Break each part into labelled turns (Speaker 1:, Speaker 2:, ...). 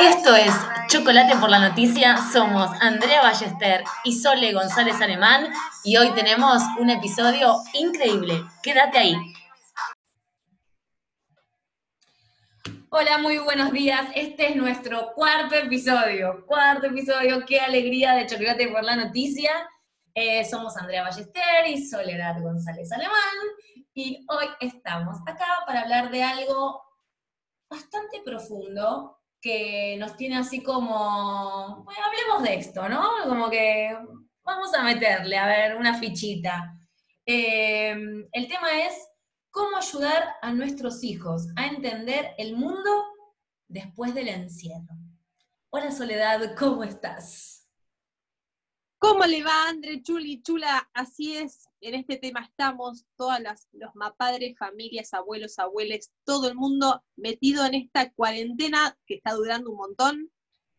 Speaker 1: Esto es Chocolate por la Noticia. Somos Andrea Ballester y Sole González Alemán y hoy tenemos un episodio increíble. Quédate ahí. Hola, muy buenos días. Este es nuestro cuarto episodio. Cuarto episodio. Qué alegría de Chocolate por la Noticia. Eh, somos Andrea Ballester y Soledad González Alemán y hoy estamos acá para hablar de algo bastante profundo que nos tiene así como, hablemos de esto, ¿no? Como que vamos a meterle, a ver, una fichita. Eh, el tema es cómo ayudar a nuestros hijos a entender el mundo después del encierro. Hola Soledad, ¿cómo estás?
Speaker 2: ¿Cómo le va, Andre, Chuli, Chula? Así es, en este tema estamos, todas las, los padres, familias, abuelos, abueles, todo el mundo metido en esta cuarentena que está durando un montón.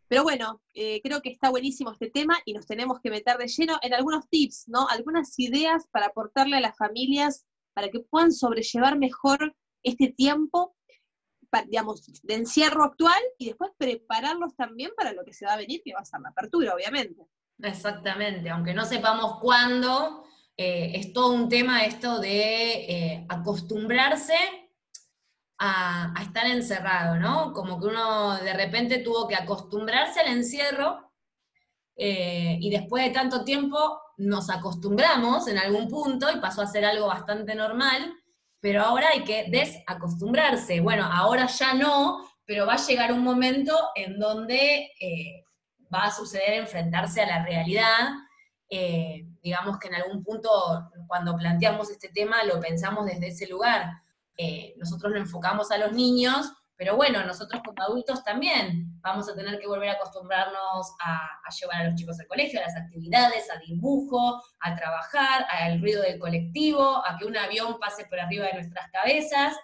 Speaker 2: Pero bueno, eh, creo que está buenísimo este tema y nos tenemos que meter de lleno en algunos tips, ¿no? Algunas ideas para aportarle a las familias para que puedan sobrellevar mejor este tiempo, digamos, de encierro actual y después prepararlos también para lo que se va a venir, que va a ser la apertura, obviamente.
Speaker 1: Exactamente, aunque no sepamos cuándo, eh, es todo un tema esto de eh, acostumbrarse a, estar encerrado, ¿no? Como que uno de repente tuvo que acostumbrarse al encierro eh, y después de tanto tiempo nos acostumbramos en algún punto y pasó a ser algo bastante normal, pero ahora hay que desacostumbrarse. Bueno, ahora ya no, pero va a llegar un momento en donde va a suceder enfrentarse a la realidad. Eh, digamos que en algún punto, cuando planteamos este tema, lo pensamos desde ese lugar. Eh, nosotros lo enfocamos a los niños, pero bueno, nosotros como adultos también vamos a tener que volver a acostumbrarnos a, llevar a los chicos al colegio, a las actividades, a dibujo, a trabajar, al ruido del colectivo, a que un avión pase por arriba de nuestras cabezas.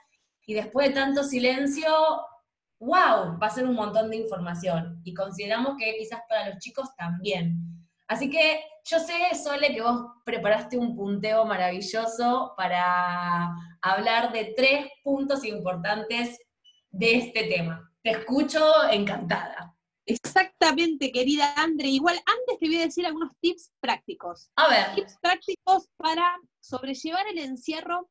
Speaker 1: Y después de tanto silencio, wow, va a ser un montón de información. Y consideramos que quizás para los chicos también. Así que yo sé, Sole, que vos preparaste un punteo maravilloso para hablar de tres puntos importantes de este tema. Te escucho encantada.
Speaker 2: Exactamente, querida Andre. Igual antes te voy a decir algunos tips prácticos.
Speaker 1: A ver.
Speaker 2: Tips prácticos para sobrellevar el encierro,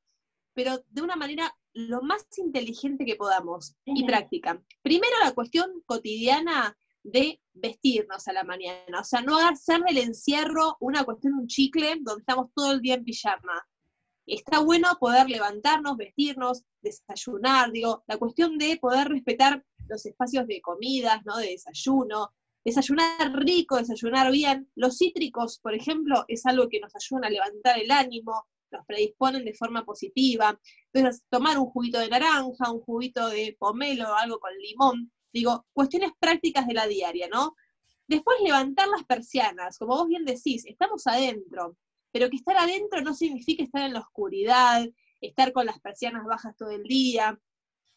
Speaker 2: pero de una manera lo más inteligente que podamos y práctica. Primero la cuestión cotidiana de vestirnos a la mañana, o sea, no hacer del encierro una cuestión, un chicle donde estamos todo el día en pijama. Está bueno poder levantarnos, vestirnos, desayunar, digo, la cuestión de poder respetar los espacios de comidas, ¿no? De desayuno, desayunar rico, desayunar bien. Los cítricos, por ejemplo, es algo que nos ayuda a levantar el ánimo, los predisponen de forma positiva. Entonces, tomar un juguito de naranja, un juguito de pomelo, algo con limón, digo, cuestiones prácticas de la diaria, ¿no? Después levantar las persianas, como vos bien decís, estamos adentro, pero que estar adentro no significa estar en la oscuridad, estar con las persianas bajas todo el día.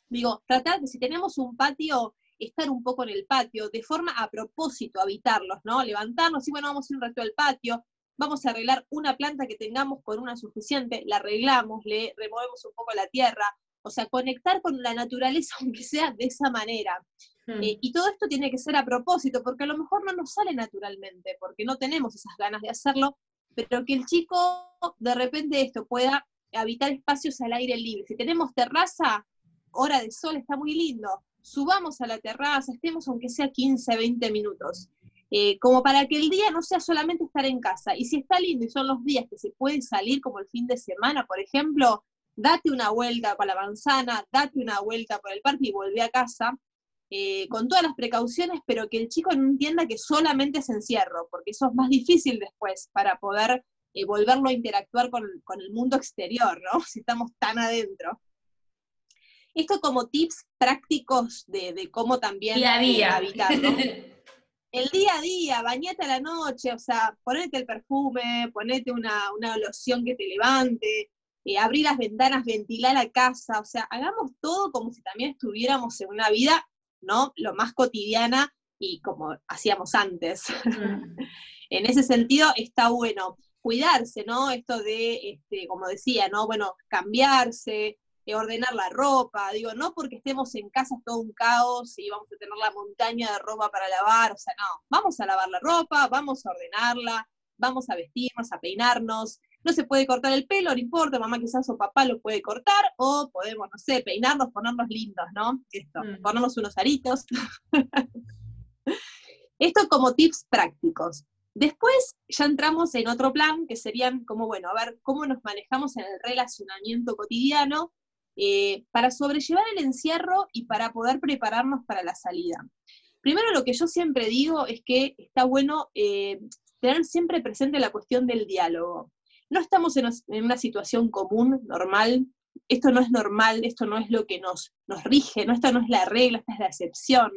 Speaker 2: Digo, tratar de si tenemos un patio, estar un poco en el patio, de forma a propósito, habitarlos, ¿no? Levantarnos y bueno, vamos a ir un rato al patio, vamos a arreglar una planta que tengamos con una suficiente, la arreglamos, le removemos un poco la tierra, o sea, conectar con la naturaleza, aunque sea de esa manera. Hmm. Eh, y todo esto tiene que ser a propósito, porque a lo mejor no nos sale naturalmente, porque no tenemos esas ganas de hacerlo, pero que el chico de repente esto pueda habitar espacios al aire libre. Si tenemos terraza, hora de sol está muy lindo, subamos a la terraza, estemos aunque sea 15, 20 minutos. Eh, como para que el día no sea solamente estar en casa. Y si está lindo y son los días que se puede salir, como el fin de semana, por ejemplo, date una vuelta para la manzana, date una vuelta por el parque y vuelve a casa, eh, con todas las precauciones, pero que el chico no entienda que solamente es encierro, porque eso es más difícil después para poder eh, volverlo a interactuar con, el mundo exterior, ¿no? Si estamos tan adentro. Esto como tips prácticos de, cómo también
Speaker 1: día a.
Speaker 2: el día a día, bañate a la noche, o sea, ponete el perfume, ponete una, loción que te levante, eh, abrir las ventanas, ventilar la casa, o sea, hagamos todo como si también estuviéramos en una vida, ¿no? Lo más cotidiana y como hacíamos antes. Mm. en ese sentido está bueno cuidarse, ¿no? Esto de, este, como decía, ¿no? Bueno, cambiarse, eh, ordenar la ropa, digo, no porque estemos en casa todo un caos y vamos a tener la montaña de ropa para lavar, o sea, no, vamos a lavar la ropa, vamos a ordenarla, vamos a vestirnos, a peinarnos, no se puede cortar el pelo, no importa, mamá quizás o papá lo puede cortar, o podemos, no sé, peinarnos, ponernos lindos, ¿no? Esto, mm. ponernos unos aritos. Esto como tips prácticos. Después ya entramos en otro plan, que serían como, bueno, a ver cómo nos manejamos en el relacionamiento cotidiano eh, para sobrellevar el encierro y para poder prepararnos para la salida. Primero lo que yo siempre digo es que está bueno eh, tener siempre presente la cuestión del diálogo. No estamos en, una situación común, normal, esto no es normal, esto no es lo que nos, nos rige, ¿no? esta no es la regla, esta es la excepción.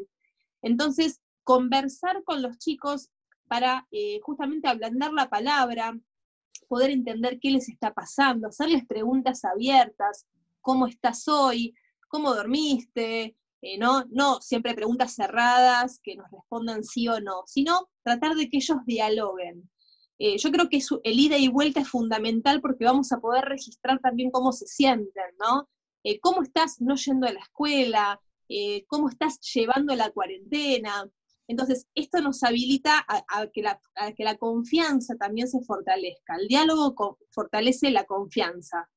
Speaker 2: Entonces, conversar con los chicos para eh, justamente ablandar la palabra, poder entender qué les está pasando, hacerles preguntas abiertas, cómo estás hoy, cómo dormiste, eh, ¿no? no siempre preguntas cerradas que nos respondan sí o no, sino tratar de que ellos dialoguen. Eh, yo creo que el ida y vuelta es fundamental porque vamos a poder registrar también cómo se sienten, ¿no? ¿Cómo estás no yendo a la escuela? ¿Cómo estás llevando la cuarentena? Entonces, esto nos habilita a, que la, confianza también se fortalezca. El diálogo fortalece la confianza.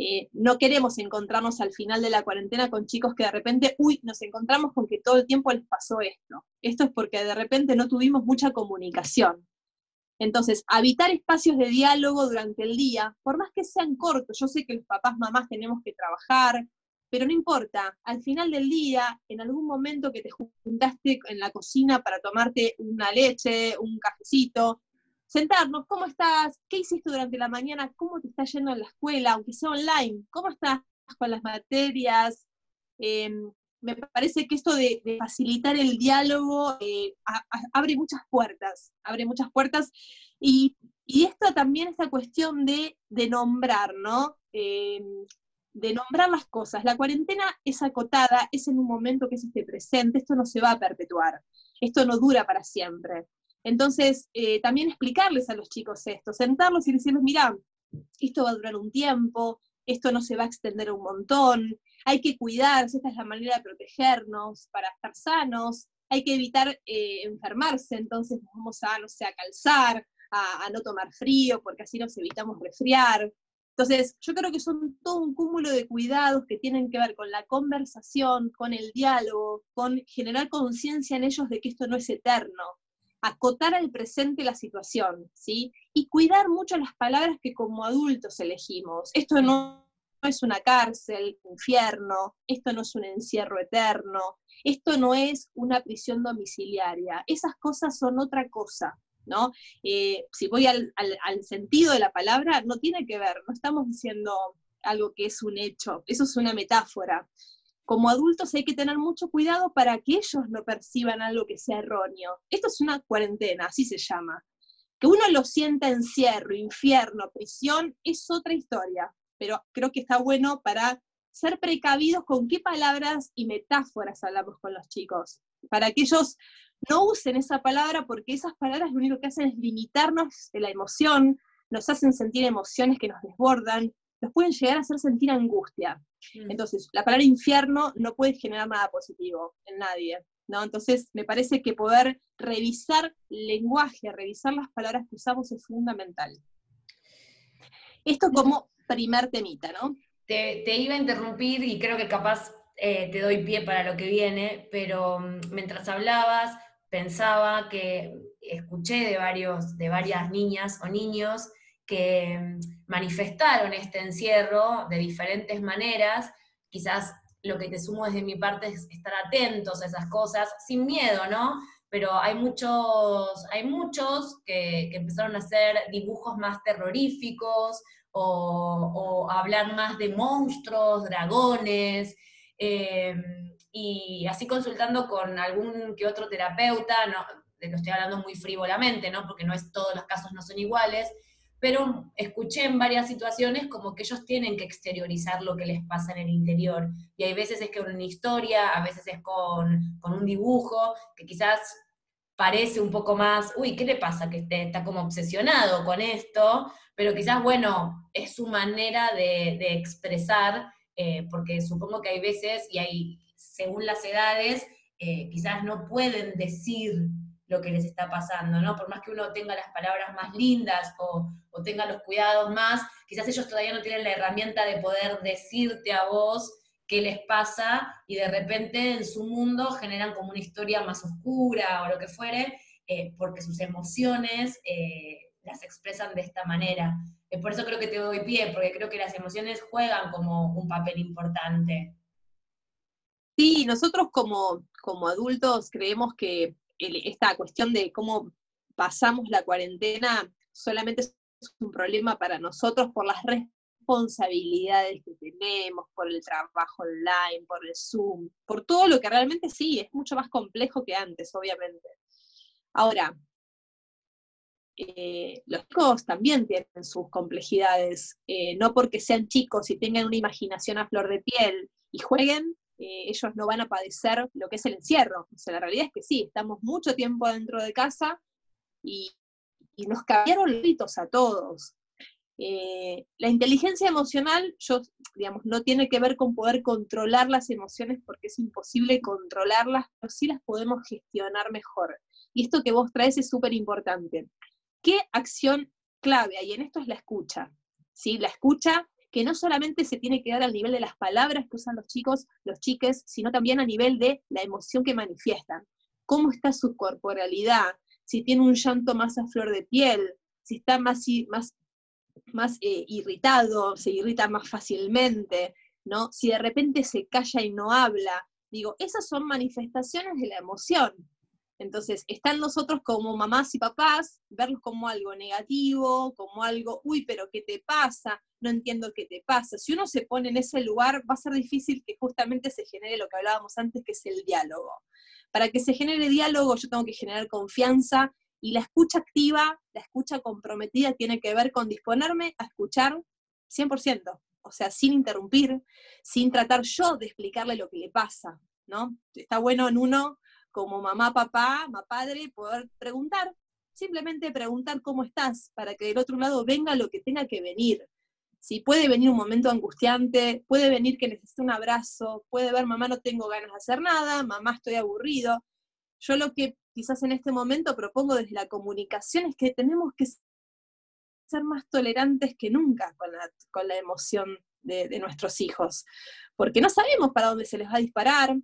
Speaker 2: Eh, no queremos encontrarnos al final de la cuarentena con chicos que de repente, uy, nos encontramos con que todo el tiempo les pasó esto. Esto es porque de repente no tuvimos mucha comunicación. Entonces, habitar espacios de diálogo durante el día, por más que sean cortos, yo sé que los papás, mamás tenemos que trabajar, pero no importa, al final del día, en algún momento que te juntaste en la cocina para tomarte una leche, un cafecito, sentarnos, ¿cómo estás? ¿Qué hiciste durante la mañana? ¿Cómo te está yendo en la escuela, aunque sea online? ¿Cómo estás con las materias? Em, me parece que esto de, facilitar el diálogo eh, abre muchas puertas, abre muchas puertas, y, esto también, esta cuestión de, de nombrar, ¿no? Em, de nombrar las cosas. La cuarentena es acotada, es en un momento que es este presente, esto no se va a perpetuar, esto no dura para siempre. Entonces, eh, también explicarles a los chicos esto, sentarlos y decirles, mira, esto va a durar un tiempo, esto no se va a extender un montón, hay que cuidarse, esta es la manera de protegernos para estar sanos, hay que evitar eh, enfermarse, entonces vamos a, no sé, a calzar, a no tomar frío, porque así nos evitamos resfriar. Entonces, yo creo que son todo un cúmulo de cuidados que tienen que ver con la conversación, con el diálogo, con generar conciencia en ellos de que esto no es eterno, acotar al presente la situación, ¿sí? Y cuidar mucho las palabras que como adultos elegimos. Esto no es una cárcel, infierno, esto no es un encierro eterno, esto no es una prisión domiciliaria, esas cosas son otra cosa. ¿no? Eh, si voy al, sentido de la palabra, no tiene que ver, no estamos diciendo algo que es un hecho, eso es una metáfora. Como adultos hay que tener mucho cuidado para que ellos no perciban algo que sea erróneo. Esto es una cuarentena, así se llama. Que uno lo sienta encierro, infierno, prisión, es otra historia, pero creo que está bueno para ser precavidos con qué palabras y metáforas hablamos con los chicos, para que ellos no usen esa palabra porque esas palabras lo único que hacen es limitarnos de la emoción, nos hacen sentir emociones que nos desbordan, nos pueden llegar a hacer sentir angustia. Mm. Entonces, la palabra infierno no puede generar nada positivo en nadie. ¿no? Entonces, me parece que poder revisar el lenguaje, revisar las palabras que usamos es fundamental. Esto como primer temita, ¿no?
Speaker 1: Te, te iba a interrumpir y creo que capaz eh, te doy pie para lo que viene, pero mm, mientras hablabas, pensaba que escuché de, varios, de varias niñas o niños que mm, manifestaron este encierro de diferentes maneras, quizás lo que te sumo desde mi parte es estar atentos a esas cosas, sin miedo, ¿no? Pero hay muchos, hay muchos que, empezaron a hacer dibujos más terroríficos o, hablar más de monstruos, dragones, eh, y así consultando con algún que otro terapeuta, no, lo estoy hablando muy frívolamente, ¿no? porque no es, todos los casos no son iguales, pero escuché en varias situaciones como que ellos tienen que exteriorizar lo que les pasa en el interior. Y hay veces es con una historia, a veces es con, con un dibujo, que quizás parece un poco más, uy, ¿qué le pasa? Que está como obsesionado con esto, pero quizás, bueno, es su manera de, de expresar eh, porque supongo que hay veces, y hay, según las edades, eh, quizás no pueden decir lo que les está pasando, ¿no? Por más que uno tenga las palabras más lindas o, tenga los cuidados más, quizás ellos todavía no tienen la herramienta de poder decirte a vos qué les pasa y de repente en su mundo generan como una historia más oscura o lo que fuere, eh, porque sus emociones eh, las expresan de esta manera. Eh, por eso creo que te doy pie, porque creo que las emociones juegan como un papel importante.
Speaker 2: Sí, nosotros como, como adultos creemos que esta cuestión de cómo pasamos la cuarentena solamente es un problema para nosotros por las responsabilidades que tenemos, por el trabajo online, por el Zoom, por todo lo que realmente sí, es mucho más complejo que antes, obviamente. Ahora, eh, los chicos también tienen sus complejidades, eh, no porque sean chicos y tengan una imaginación a flor de piel y jueguen, eh, ellos no van a padecer lo que es el encierro. O sea, la realidad es que sí, estamos mucho tiempo dentro de casa y, y nos cambiaron ritos a todos. Eh, la inteligencia emocional, yo, digamos, no tiene que ver con poder controlar las emociones porque es imposible controlarlas, pero sí las podemos gestionar mejor. Y esto que vos traes es súper importante. ¿Qué acción clave hay en esto? Es la escucha. ¿sí? La escucha que no solamente se tiene que dar al nivel de las palabras que usan los chicos, los chiques, sino también a nivel de la emoción que manifiestan. ¿Cómo está su corporalidad? Si tiene un llanto más a flor de piel, si está más, eh, irritado, se irrita más fácilmente, ¿no? Si de repente se calla y no habla, digo, esas son manifestaciones de la emoción. Entonces, están nosotros como mamás y papás, verlos como algo negativo, como algo, uy, pero ¿qué te pasa? No entiendo qué te pasa. Si uno se pone en ese lugar, va a ser difícil que justamente se genere lo que hablábamos antes, que es el diálogo. Para que se genere diálogo, yo tengo que generar confianza y la escucha activa, la escucha comprometida tiene que ver con disponerme a escuchar 100%, o sea, sin interrumpir, sin tratar yo de explicarle lo que le pasa, ¿no? Está bueno en uno, como mamá, papá, mamá, padre, poder preguntar, simplemente preguntar cómo estás, para que del otro lado venga lo que tenga que venir. Si puede venir un momento angustiante, puede venir que necesite un abrazo, puede ver, mamá, no tengo ganas de hacer nada, mamá, estoy aburrido. Yo lo que quizás en este momento propongo desde la comunicación es que tenemos que ser más tolerantes que nunca con la, emoción de, de, nuestros hijos, porque no sabemos para dónde se les va a disparar.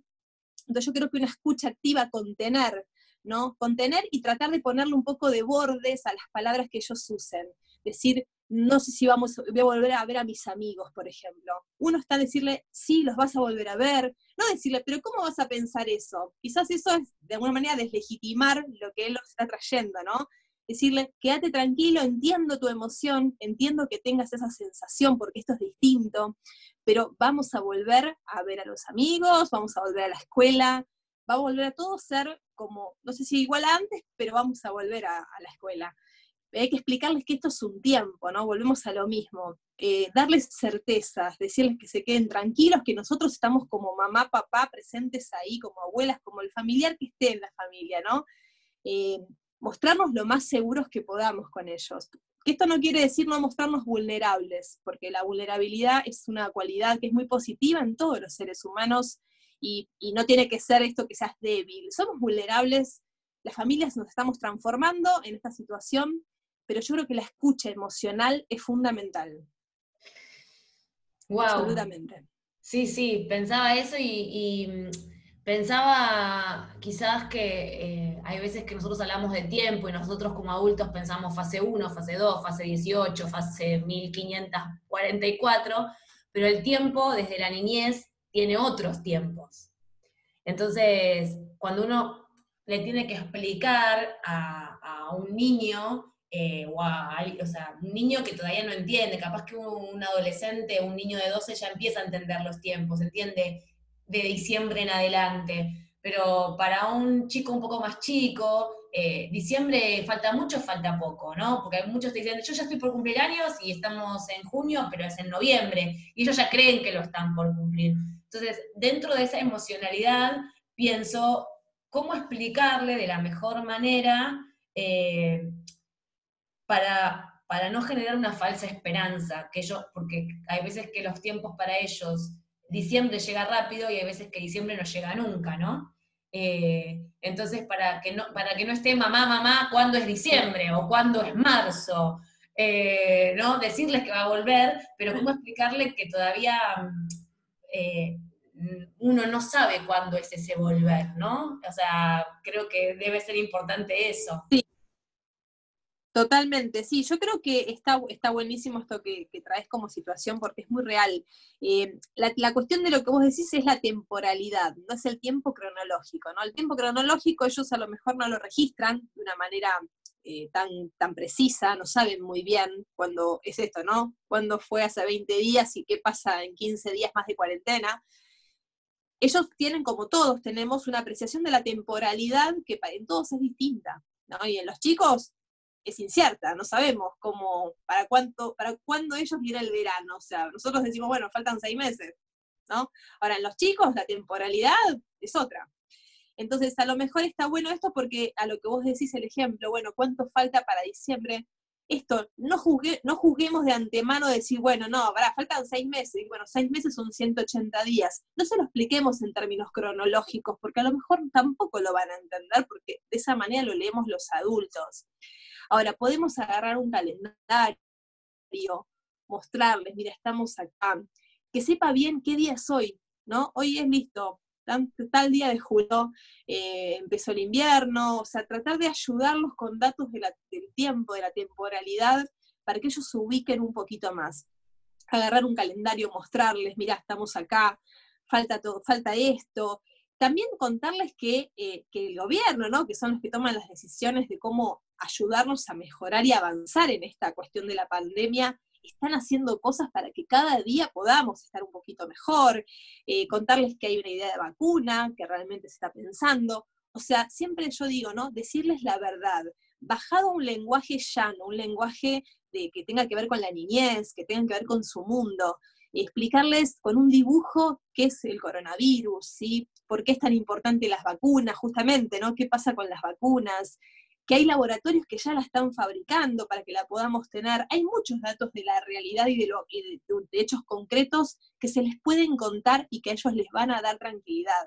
Speaker 2: Entonces yo creo que una escucha activa, contener, ¿no? Contener y tratar de ponerle un poco de bordes a las palabras que ellos usen. Decir, no sé si vamos, voy a volver a ver a mis amigos, por ejemplo. Uno está a decirle, sí, los vas a volver a ver. No decirle, pero ¿cómo vas a pensar eso? Quizás eso es de alguna manera deslegitimar lo que él los está trayendo, ¿no? Decirle, quédate tranquilo, entiendo tu emoción, entiendo que tengas esa sensación porque esto es distinto, pero vamos a volver a ver a los amigos, vamos a volver a la escuela, va a volver a todo ser como, no sé si igual a antes, pero vamos a volver a la escuela hay que explicarles que esto es un tiempo, ¿no? Volvemos a lo mismo. Eh, darles certezas, decirles que se queden tranquilos, que nosotros estamos como mamá, papá presentes ahí, como abuelas, como el familiar que esté en la familia, ¿no? Eh, mostrarnos lo más seguros que podamos con ellos. Esto no quiere decir no mostrarnos vulnerables, porque la vulnerabilidad es una cualidad que es muy positiva en todos los seres humanos y, y no tiene que ser esto que seas débil. Somos vulnerables, las familias nos estamos transformando en esta situación pero yo creo que la escucha emocional es fundamental.
Speaker 1: Wow. Absolutamente. Sí, sí, pensaba eso y, pensaba quizás que eh, hay veces que nosotros hablamos de tiempo y nosotros como adultos pensamos fase 1, fase 2, fase 18, fase 1544, pero el tiempo desde la niñez tiene otros tiempos. Entonces, cuando uno le tiene que explicar a, a un niño eh, o, o sea, un niño que todavía no entiende, capaz que un, adolescente, un niño de 12 ya empieza a entender los tiempos, entiende de diciembre en adelante, pero para un chico un poco más chico, eh, diciembre falta mucho, falta poco, ¿no? Porque hay muchos que dicen, yo ya estoy por cumplir años y estamos en junio, pero es en noviembre, y ellos ya creen que lo están por cumplir. Entonces, dentro de esa emocionalidad, pienso cómo explicarle de la mejor manera eh, para, para no generar una falsa esperanza, que porque hay veces que los tiempos para ellos diciembre llega rápido y hay veces que diciembre no llega nunca, ¿no? Eh, entonces, para que, no, para que no esté mamá, mamá, ¿cuándo es diciembre? o cuándo es marzo, eh, ¿no? Decirles que va a volver, pero ¿cómo explicarle que todavía eh, uno no sabe cuándo es ese volver, ¿no? O sea, creo que debe ser importante eso.
Speaker 2: Sí. Totalmente, sí, yo creo que está, está buenísimo esto que, traes como situación porque es muy real. Eh, la, cuestión de lo que vos decís es la temporalidad, no es el tiempo cronológico, ¿no? El tiempo cronológico ellos a lo mejor no lo registran de una manera eh, tan, tan precisa, no saben muy bien cuándo es esto, ¿no? Cuándo fue hace 20 días y qué pasa en 15 días más de cuarentena. Ellos tienen, como todos, tenemos una apreciación de la temporalidad que en todos es distinta, ¿no? Y en los chicos es incierta, no sabemos cómo, para cuánto, para cuándo ellos viene el verano. O sea, nosotros decimos, bueno, faltan seis meses, ¿no? Ahora, en los chicos la temporalidad es otra. Entonces, a lo mejor está bueno esto porque a lo que vos decís el ejemplo, bueno, ¿cuánto falta para diciembre? Esto, no, juzgue, no juzguemos de antemano decir, bueno, no, faltan seis meses, y bueno, seis meses son 180 días. No se lo expliquemos en términos cronológicos, porque a lo mejor tampoco lo van a entender, porque de esa manera lo leemos los adultos. Ahora, podemos agarrar un calendario, mostrarles, mira, estamos acá, que sepa bien qué día es hoy, ¿no? Hoy es listo, tal día de julio eh, empezó el invierno, o sea, tratar de ayudarlos con datos del tiempo, de la temporalidad, para que ellos se ubiquen un poquito más. Agarrar un calendario, mostrarles, mira, estamos acá, falta, todo, falta esto. También contarles que, eh, que el gobierno, ¿no? que son los que toman las decisiones de cómo ayudarnos a mejorar y avanzar en esta cuestión de la pandemia, están haciendo cosas para que cada día podamos estar un poquito mejor, eh, contarles que hay una idea de vacuna, que realmente se está pensando. O sea, siempre yo digo, ¿no? Decirles la verdad, bajado un lenguaje llano, un lenguaje de, que tenga que ver con la niñez, que tenga que ver con su mundo, explicarles con un dibujo qué es el coronavirus, ¿sí? ¿Por qué es tan importante las vacunas, justamente, ¿no? ¿Qué pasa con las vacunas? que hay laboratorios que ya la están fabricando para que la podamos tener. Hay muchos datos de la realidad y de, hechos concretos que se les pueden contar y que a ellos les van a dar tranquilidad.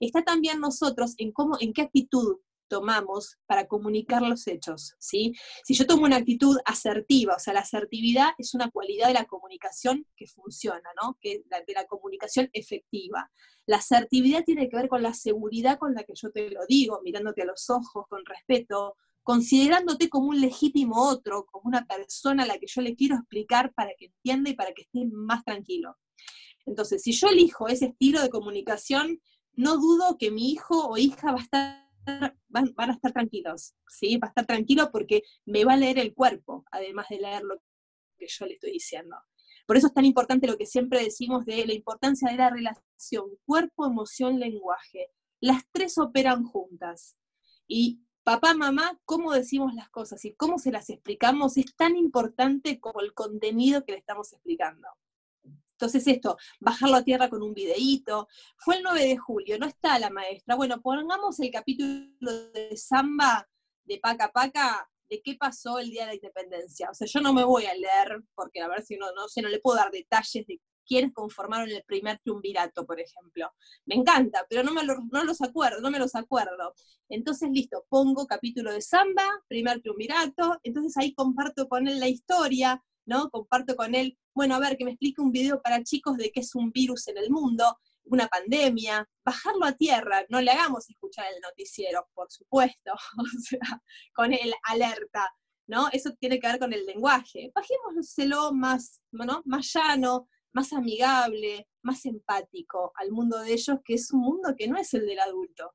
Speaker 2: Está también nosotros en cómo, en qué actitud tomamos para comunicar los hechos, ¿sí? Si yo tomo una actitud asertiva, o sea, la asertividad es una cualidad de la comunicación que funciona, ¿no? Que de la comunicación efectiva. La asertividad tiene que ver con la seguridad con la que yo te lo digo, mirándote a los ojos, con respeto, considerándote como un legítimo otro, como una persona a la que yo le quiero explicar para que entienda y para que esté más tranquilo. Entonces, si yo elijo ese estilo de comunicación, no dudo que mi hijo o hija va a estar van, a estar tranquilos, ¿sí? Va a estar tranquilo porque me va a leer el cuerpo, además de leer lo que yo le estoy diciendo. Por eso es tan importante lo que siempre decimos de la importancia de la relación cuerpo, emoción, lenguaje. Las tres operan juntas. Y papá, mamá, cómo decimos las cosas y cómo se las explicamos es tan importante como el contenido que le estamos explicando. Entonces esto, bajarlo a tierra con un videíto. Fue el 9 de julio, no está la maestra. Bueno, pongamos el capítulo de Samba de Paca Paca de qué pasó el día de la independencia. O sea, yo no me voy a leer, porque a ver si no, no sé, no le puedo dar detalles de quiénes conformaron el primer triunvirato, por ejemplo. Me encanta, pero no me no los acuerdo, no me los acuerdo. Entonces, listo, pongo capítulo de samba, primer triunvirato, entonces ahí comparto con él la historia, ¿no? Comparto con él, bueno, a ver, que me explique un video para chicos de qué es un virus en el mundo, una pandemia, bajarlo a tierra, no le hagamos escuchar el noticiero, por supuesto, con el alerta, ¿no? Eso tiene que ver con el lenguaje. Bajémoselo más, ¿no? Más llano, más amigable, más empático al mundo de ellos, que es un mundo que no es el del adulto.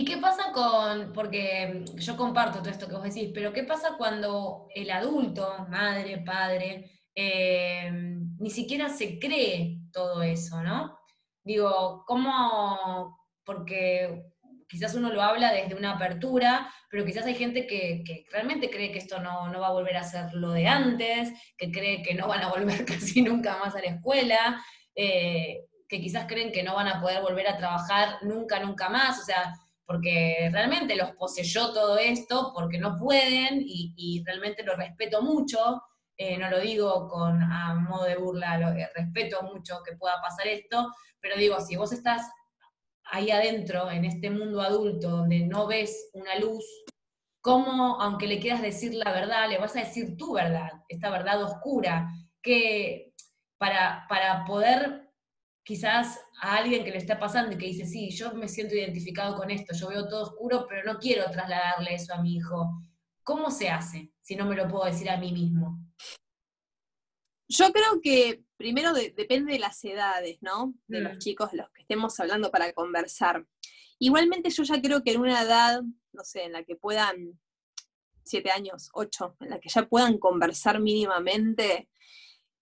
Speaker 1: ¿Y qué pasa con, porque yo comparto todo esto que vos decís, pero qué pasa cuando el adulto, madre, padre, eh, ni siquiera se cree todo eso, ¿no? Digo, ¿cómo? Porque quizás uno lo habla desde una apertura, pero quizás hay gente que, realmente cree que esto no, va a volver a ser lo de antes, que cree que no van a volver casi nunca más a la escuela, eh, que quizás creen que no van a poder volver a trabajar nunca, nunca más, o sea, porque realmente los poseyó todo esto, porque no pueden, y, realmente lo respeto mucho, eh, no lo digo con a modo de burla, lo, respeto mucho que pueda pasar esto, pero digo, si vos estás ahí adentro, en este mundo adulto, donde no ves una luz, ¿cómo, aunque le quieras decir la verdad, le vas a decir tu verdad, esta verdad oscura, que para, para poder quizás a alguien que le está pasando y que dice, sí, yo me siento identificado con esto, yo veo todo oscuro, pero no quiero trasladarle eso a mi hijo. ¿Cómo se hace si no me lo puedo decir a mí mismo?
Speaker 2: Yo creo que primero depende de las edades, ¿no? De los mm. chicos, los que estemos hablando para conversar. Igualmente yo ya creo que en una edad, no sé, en la que puedan, siete años, ocho, en la que ya puedan conversar mínimamente,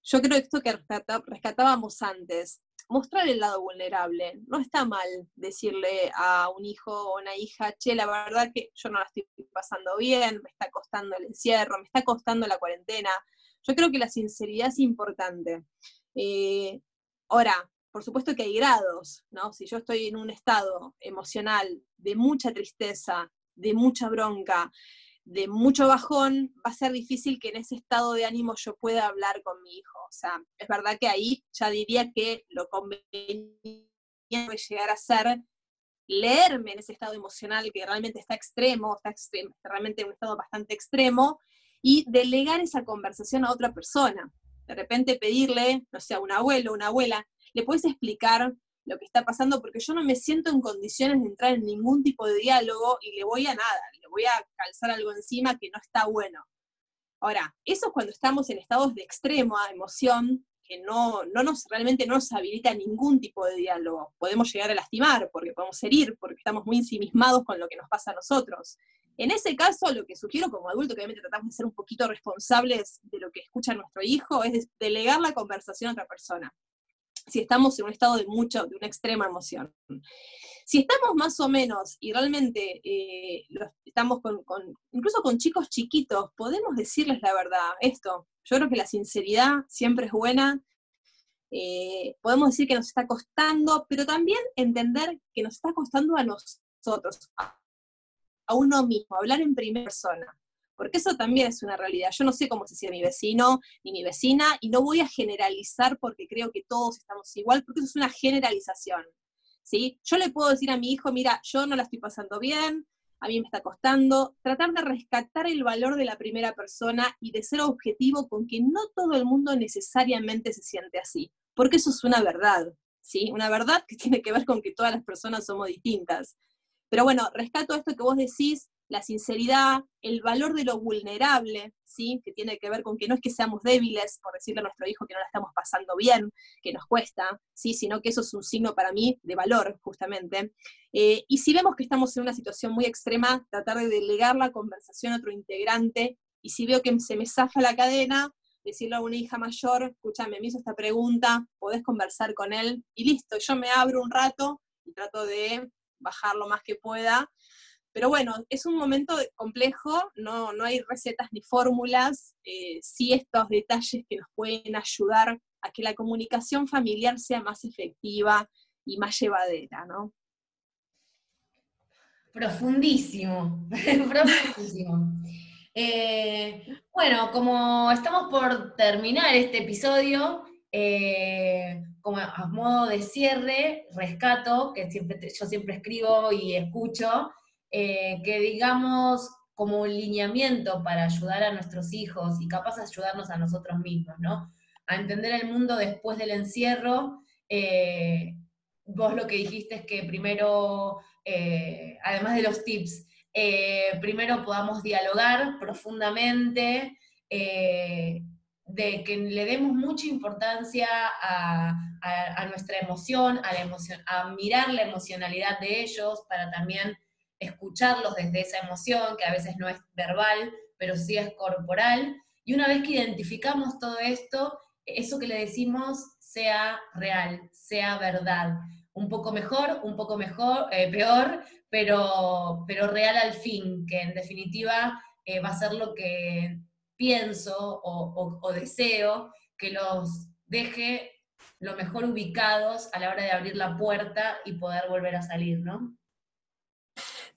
Speaker 2: yo creo que esto que rescatábamos antes, mostrar el lado vulnerable. No está mal decirle a un hijo o una hija, che, la verdad que yo no la estoy pasando bien, me está costando el encierro, me está costando la cuarentena. Yo creo que la sinceridad es importante. Eh, ahora, por supuesto que hay grados, ¿no? Si yo estoy en un estado emocional de mucha tristeza, de mucha bronca, de mucho bajón, va a ser difícil que en ese estado de ánimo yo pueda hablar con mi hijo. O sea, es verdad que ahí ya diría que lo conveniente llegar a ser leerme en ese estado emocional que realmente está extremo, está, extremo, realmente en un estado bastante extremo, y delegar esa conversación a otra persona. De repente pedirle, no sé, a un abuelo, una abuela, le puedes explicar lo que está pasando porque yo no me siento en condiciones de entrar en ningún tipo de diálogo y le voy a nada, le voy a calzar algo encima que no está bueno. Ahora, eso es cuando estamos en estados de extrema emoción que no, no nos realmente no nos habilita ningún tipo de diálogo. Podemos llegar a lastimar, porque podemos herir, porque estamos muy ensimismados con lo que nos pasa a nosotros. En ese caso, lo que sugiero como adulto, que obviamente tratamos de ser un poquito responsables de lo que escucha nuestro hijo, es delegar la conversación a otra persona si estamos en un estado de mucho, de una extrema emoción. Si estamos más o menos, y realmente eh, estamos con, incluso con chicos chiquitos, podemos decirles la verdad, esto, yo creo que la sinceridad siempre es buena, eh, podemos decir que nos está costando, pero también entender que nos está costando a nosotros, a uno mismo, hablar en primera persona porque eso también es una realidad. Yo no sé cómo se siente mi vecino ni mi vecina, y no voy a generalizar porque creo que todos estamos igual, porque eso es una generalización. ¿sí? Yo le puedo decir a mi hijo, mira, yo no la estoy pasando bien, a mí me está costando, tratar de rescatar el valor de la primera persona y de ser objetivo con que no todo el mundo necesariamente se siente así, porque eso es una verdad, ¿sí? Una verdad que tiene que ver con que todas las personas somos distintas. Pero bueno, rescato esto que vos decís, la sinceridad, el valor de lo vulnerable, ¿sí? que tiene que ver con que no es que seamos débiles, por decirle a nuestro hijo que no la estamos pasando bien, que nos cuesta, ¿sí? sino que eso es un signo para mí de valor, justamente. Eh, y si vemos que estamos en una situación muy extrema, tratar de delegar la conversación a otro integrante, y si veo que se me zafa la cadena, decirle a una hija mayor, escúchame, me hizo esta pregunta, podés conversar con él, y listo, yo me abro un rato y trato de bajar lo más que pueda, pero bueno, es un momento complejo, no, no hay recetas ni fórmulas, eh, sí estos detalles que nos pueden ayudar a que la comunicación familiar sea más efectiva y más llevadera, ¿no?
Speaker 1: Profundísimo, profundísimo. Eh, bueno, como estamos por terminar este episodio, eh, como a modo de cierre, rescato, que siempre, yo siempre escribo y escucho, eh, que digamos como un lineamiento para ayudar a nuestros hijos y capaz de ayudarnos a nosotros mismos, ¿no? A entender el mundo después del encierro. Eh, vos lo que dijiste es que primero, eh, además de los tips, primero podamos dialogar profundamente, de que le demos mucha importancia a, nuestra emoción, a mirar la emocionalidad de ellos para también escucharlos desde esa emoción, que a veces no es verbal, pero sí es corporal. Y una vez que identificamos todo esto, eso que le decimos sea real, sea verdad. Un poco mejor, un poco mejor, eh, peor, pero, pero real al fin, que en definitiva eh, va a ser lo que pienso o, o deseo, que los deje lo mejor ubicados a la hora de abrir la puerta y poder volver a salir, ¿no?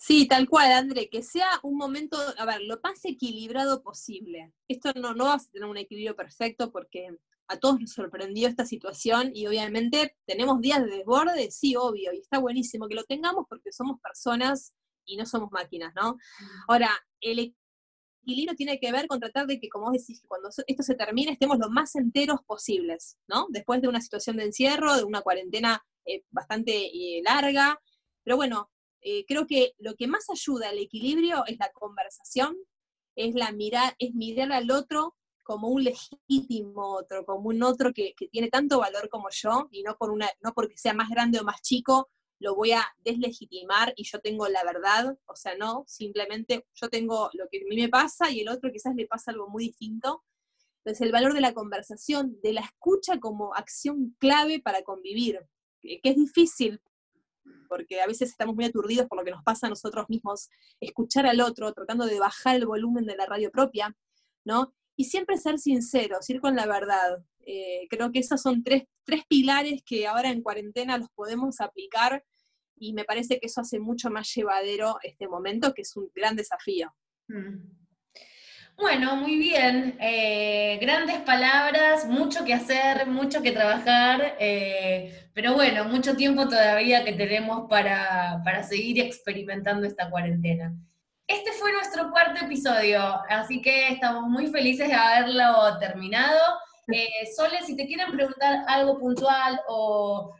Speaker 2: Sí, tal cual, André, que sea un momento, a ver, lo más equilibrado posible. Esto no, no va a tener un equilibrio perfecto porque a todos nos sorprendió esta situación y obviamente tenemos días de desborde, sí, obvio, y está buenísimo que lo tengamos porque somos personas y no somos máquinas, ¿no? Ahora, el equilibrio tiene que ver con tratar de que, como vos decís, cuando esto se termine estemos lo más enteros posibles, ¿no? Después de una situación de encierro, de una cuarentena eh, bastante eh, larga, pero bueno, eh, creo que lo que más ayuda al equilibrio es la conversación, es la mirar, es mirar al otro como un legítimo otro, como un otro que, tiene tanto valor como yo, y no, por una, no porque sea más grande o más chico, lo voy a deslegitimar y yo tengo la verdad, o sea, no, simplemente yo tengo lo que a mí me pasa y el otro quizás le pasa algo muy distinto. Entonces, el valor de la conversación, de la escucha como acción clave para convivir, que es difícil porque a veces estamos muy aturdidos por lo que nos pasa a nosotros mismos, escuchar al otro, tratando de bajar el volumen de la radio propia, ¿no? Y siempre ser sinceros, ir con la verdad. Eh, creo que esos son tres, pilares que ahora en cuarentena los podemos aplicar y me parece que eso hace mucho más llevadero este momento, que es un gran desafío. Mm.
Speaker 1: Bueno, muy bien. Eh, grandes palabras, mucho que hacer, mucho que trabajar, eh, pero bueno, mucho tiempo todavía que tenemos para, seguir experimentando esta cuarentena. Este fue nuestro cuarto episodio, así que estamos muy felices de haberlo terminado. Eh, Sole, si te quieren preguntar algo puntual o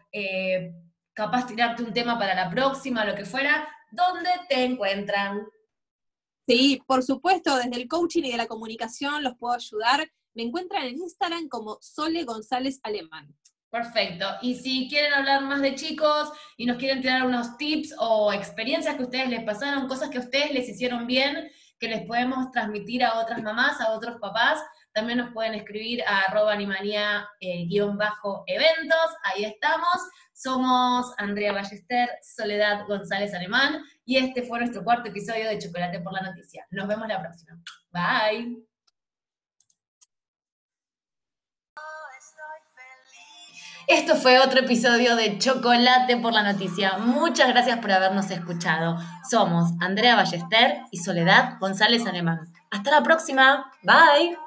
Speaker 1: capaz tirarte un tema para la próxima, lo que fuera, ¿dónde te encuentran?
Speaker 2: Sí, por supuesto, desde el coaching y de la comunicación los puedo ayudar. Me encuentran en Instagram como Sole González Alemán.
Speaker 1: Perfecto. Y si quieren hablar más de chicos y nos quieren tirar unos tips o experiencias que ustedes les pasaron, cosas que ustedes les hicieron bien, que les podemos transmitir a otras mamás, a otros papás, también nos pueden escribir a arroba animanía-eventos, ahí estamos. Somos Andrea Ballester, Soledad González Alemán, y este fue nuestro cuarto episodio de Chocolate por la Noticia. Nos vemos la próxima. Bye. Esto fue otro episodio de Chocolate por la Noticia. Muchas gracias por habernos escuchado. Somos Andrea Ballester y Soledad González Alemán. Hasta la próxima. Bye.